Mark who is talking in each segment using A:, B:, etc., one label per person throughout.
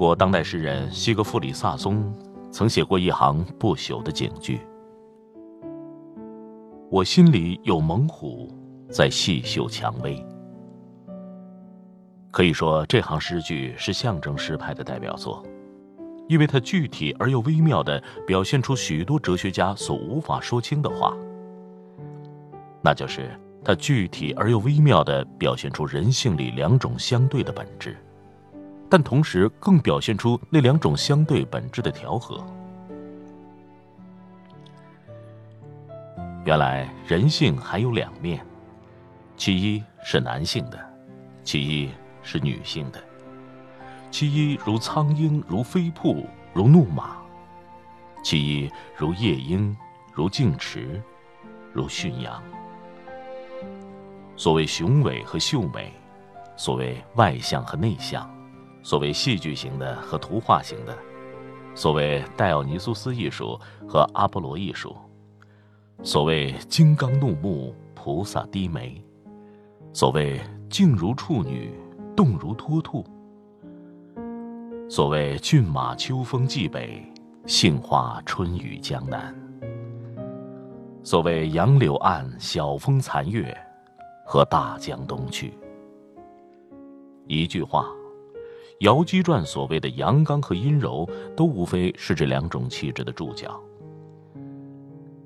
A: 国当代诗人西格弗里·萨松曾写过一行不朽的警句：“我心里有猛虎在细嗅蔷薇。”可以说，这行诗句是象征诗派的代表作，因为它具体而又微妙地表现出许多哲学家所无法说清的话。那就是它具体而又微妙地表现出人性里两种相对的本质，但同时更表现出那两种相对本质的调和。原来人性还有两面，其一是男性的，其一。是女性的，其一如苍鹰，如飞瀑，如怒马；其一如夜莺，如静池，如驯羊。所谓雄伟和秀美，所谓外向和内向，所谓戏剧型的和图画型的，所谓戴奥尼苏斯艺术和阿波罗艺术，所谓金刚怒目，菩萨低眉，所谓静如处女。动如脱兔。所谓骏马秋风冀北，杏花春雨江南。所谓杨柳岸，晓风残月，和大江东去。一句话，姚姬传所谓的阳刚和阴柔，都无非是这两种气质的注脚。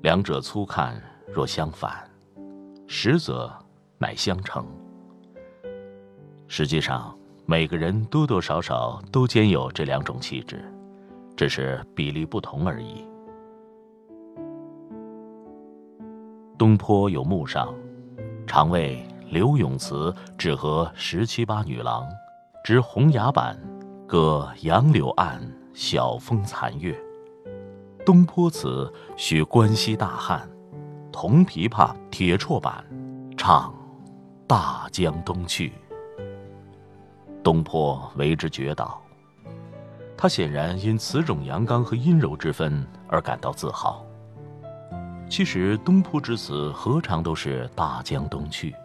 A: 两者粗看若相反，实则乃相成。实际上，每个人多多少少都兼有这两种气质，只是比例不同而已。东坡有墓上，常为刘永词只和十七八女郎，执红牙板，歌杨柳岸，晓风残月。东坡词许关西大汉，铜琵琶，铁绰板，唱大江东去。东坡为之绝倒，他显然因此种阳刚和阴柔之分而感到自豪。其实东坡之词何尝都是大江东去？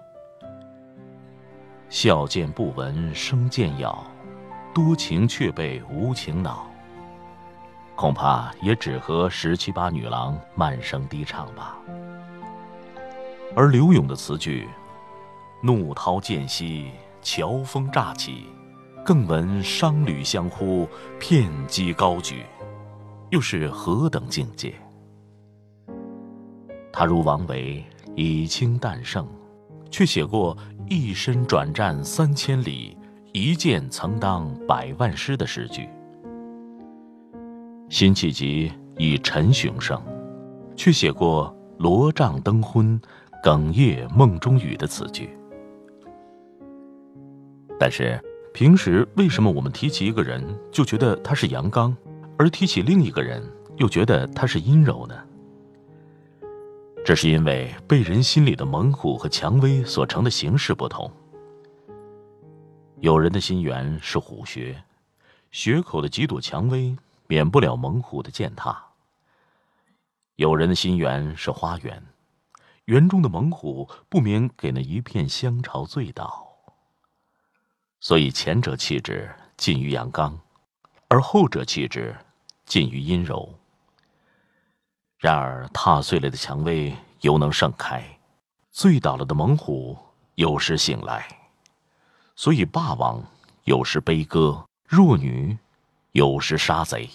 A: 笑渐不闻声渐杳，多情却被无情恼。恐怕也只和十七八女郎慢声低唱吧。而柳永的词句，怒涛渐息。乔峰乍起，更闻商旅相呼，片机高举，又是何等境界？他如王维以清淡盛，却写过“一身转战三千里，一剑曾当百万师”的诗句；辛弃疾以陈雄盛，却写过“罗帐灯昏，哽咽梦中语”的词句。但是，平时为什么我们提起一个人就觉得他是阳刚，而提起另一个人又觉得他是阴柔呢？这是因为被人心里的猛虎和蔷薇所成的形式不同。有人的心源是虎穴，穴口的几朵蔷薇免不了猛虎的践踏；有人的心源是花园，园中的猛虎不免给那一片香潮醉倒。所以前者气质近于阳刚，而后者气质近于阴柔。然而踏碎了的蔷薇犹能盛开，醉倒了的猛虎有时醒来。所以霸王有时悲歌，弱女有时杀贼。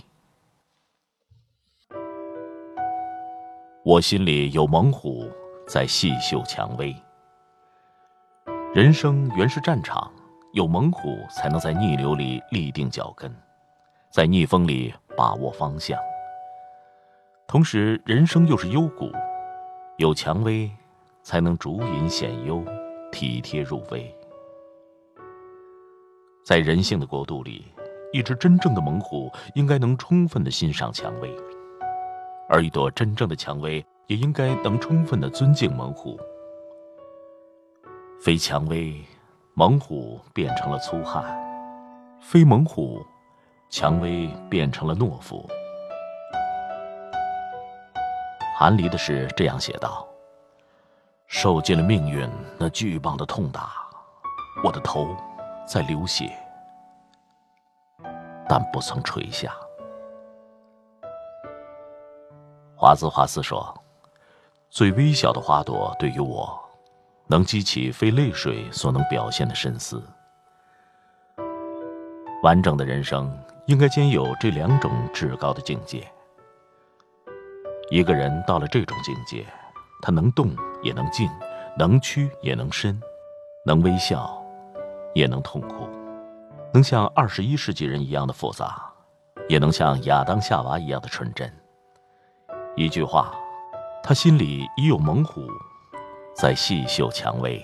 A: 我心里有猛虎在细嗅蔷薇。人生原是战场。有猛虎，才能在逆流里立定脚跟，在逆风里把握方向。同时，人生又是幽谷，有蔷薇，才能竹隐显幽，体贴入微。在人性的国度里，一只真正的猛虎应该能充分的欣赏蔷薇，而一朵真正的蔷薇也应该能充分的尊敬猛虎。非蔷薇，猛虎变成了粗汉；非猛虎，蔷薇变成了懦夫。韩离的诗这样写道：“受尽了命运那巨棒的痛打，我的头在流血，但不曾垂下。”华兹华斯说：“最微小的花朵对于我，能激起非泪水所能表现的深思。完整的人生应该兼有这两种至高的境界。”一个人到了这种境界，他能动也能静，能屈也能伸，能微笑，也能痛苦，能像二十一世纪人一样的复杂，也能像亚当夏娃一样的纯真。一句话，他心里已有猛虎，在细嗅蔷薇。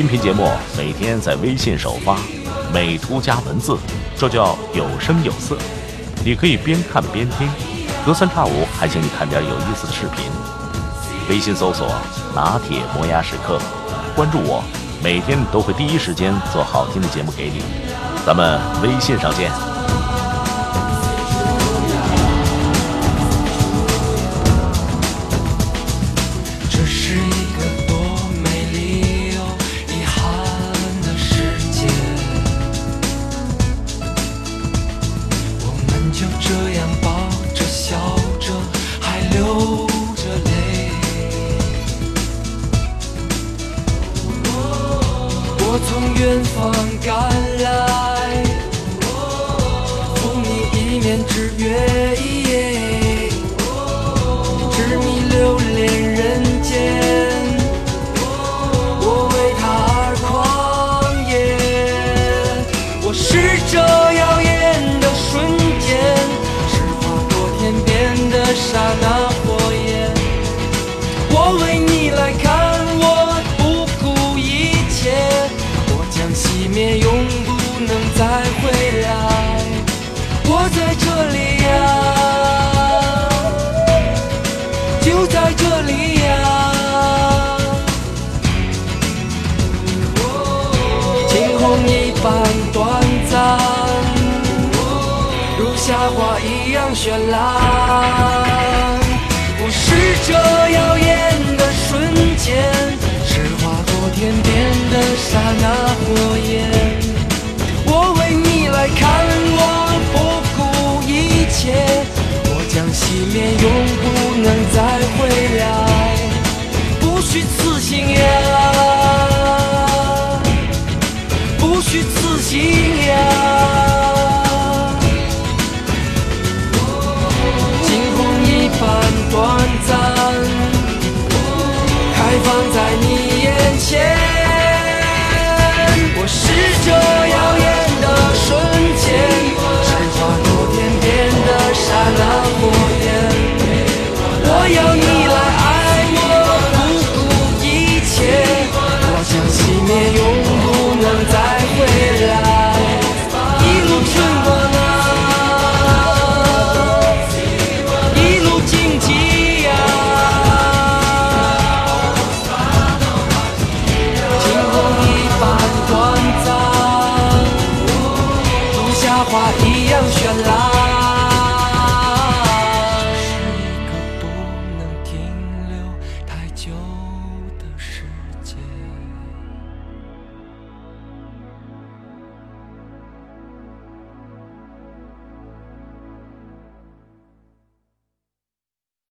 A: 音频节目每天在微信首发，美图加文字，这叫有声有色。你可以边看边听，隔三差五还请你看点有意思的视频。微信搜索“拿铁磨牙时刻”，关注我，每天都会第一时间做好听的节目给你。咱们微信上见。
B: 从远方赶来，赴你一面之约，痴迷留恋人间。我为他而狂野，我是这样就在这里呀。惊鸿一般短暂，如夏花一样绚烂。放在你眼前。我是这耀眼的瞬间，是划过天边的刹那火焰。我。花一样绚烂。